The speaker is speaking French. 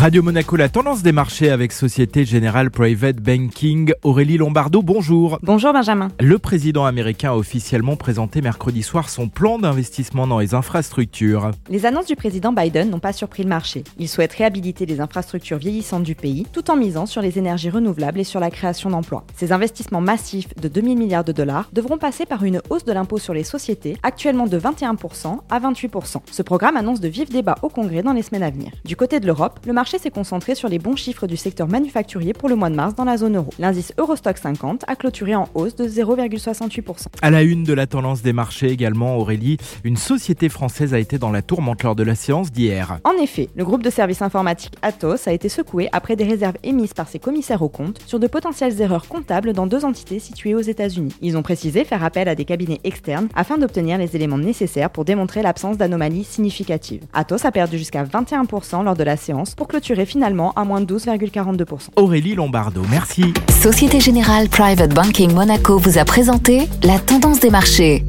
Radio Monaco, la tendance des marchés avec Société Générale Private Banking. Aurélie Lombardo, bonjour. Bonjour Benjamin. Le président américain a officiellement présenté mercredi soir son plan d'investissement dans les infrastructures. Les annonces du président Biden n'ont pas surpris le marché. Il souhaite réhabiliter les infrastructures vieillissantes du pays tout en misant sur les énergies renouvelables et sur la création d'emplois. Ces investissements massifs de 2000 milliards de dollars devront passer par une hausse de l'impôt sur les sociétés, actuellement de 21% à 28%. Ce programme annonce de vifs débats au Congrès dans les semaines à venir. Du côté de l'Europe, le marché marché s'est concentré sur les bons chiffres du secteur manufacturier pour le mois de mars dans la zone euro. L'indice Eurostock 50 a clôturé en hausse de 0,68%. À la une de la tendance des marchés également, Aurélie, une société française a été dans la tourmente lors de la séance d'hier. En effet, le groupe de services informatiques Atos a été secoué après des réserves émises par ses commissaires aux comptes sur de potentielles erreurs comptables dans deux entités situées aux États-Unis. Ils ont précisé faire appel à des cabinets externes afin d'obtenir les éléments nécessaires pour démontrer l'absence d'anomalies significatives. Atos a perdu jusqu'à 21% lors de la séance pour clôturer finalement à moins de 12,42%. Aurélie Lombardo, merci. Société Générale Private Banking Monaco vous a présenté la tendance des marchés.